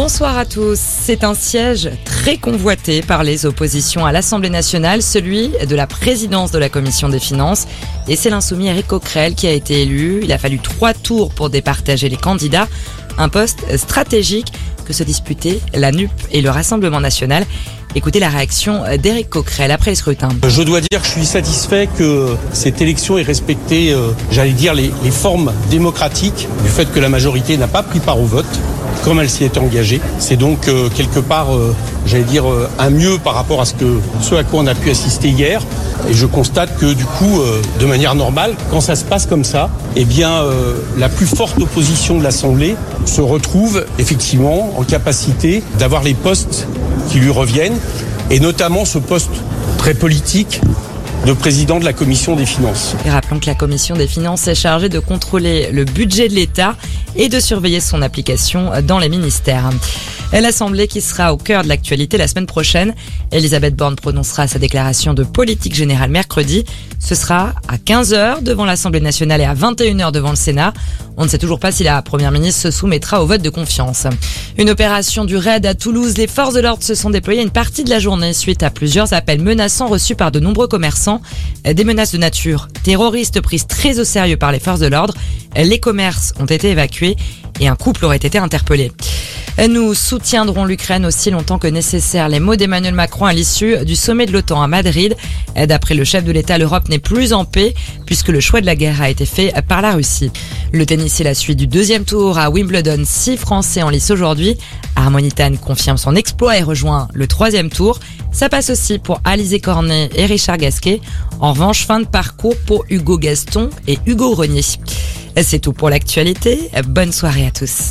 Bonsoir à tous. C'est un siège très convoité par les oppositions à l'Assemblée nationale, celui de la présidence de la Commission des finances. Et c'est l'insoumis Eric Coquerel qui a été élu. Il a fallu trois tours pour départager les candidats. Un poste stratégique que se disputaient la NUP et le Rassemblement national. Écoutez la réaction d'Éric Coquerel après le scrutin. Je dois dire que je suis satisfait que cette élection ait respecté, euh, j'allais dire, les, les formes démocratiques du fait que la majorité n'a pas pris part au vote comme elle s'y est engagée. C'est donc euh, quelque part, euh, j'allais dire, euh, un mieux par rapport à ce, que, ce à quoi on a pu assister hier. Et je constate que du coup, euh, de manière normale, quand ça se passe comme ça, eh bien, euh, la plus forte opposition de l'Assemblée se retrouve effectivement en capacité d'avoir les postes qui lui reviennent, et notamment ce poste très politique de président de la commission des finances. Et rappelons que la commission des finances est chargée de contrôler le budget de l'État et de surveiller son application dans les ministères. L'Assemblée qui sera au cœur de l'actualité la semaine prochaine. Elisabeth Borne prononcera sa déclaration de politique générale mercredi. Ce sera à 15h devant l'Assemblée nationale et à 21h devant le Sénat. On ne sait toujours pas si la première ministre se soumettra au vote de confiance. Une opération du raid à Toulouse. Les forces de l'ordre se sont déployées une partie de la journée suite à plusieurs appels menaçants reçus par de nombreux commerçants. Des menaces de nature terroristes prises très au sérieux par les forces de l'ordre. Les commerces ont été évacués et un couple aurait été interpellé. Nous soutiendrons l'Ukraine aussi longtemps que nécessaire. Les mots d'Emmanuel Macron à l'issue du sommet de l'OTAN à Madrid. D'après le chef de l'État, l'Europe n'est plus en paix puisque le choix de la guerre a été fait par la Russie. Le tennis est la suite du deuxième tour à Wimbledon. Six Français en lice aujourd'hui. Harmonitan confirme son exploit et rejoint le troisième tour. Ça passe aussi pour Alizé Cornet et Richard Gasquet. En revanche, fin de parcours pour Hugo Gaston et Hugo Renier. C'est tout pour l'actualité. Bonne soirée à tous.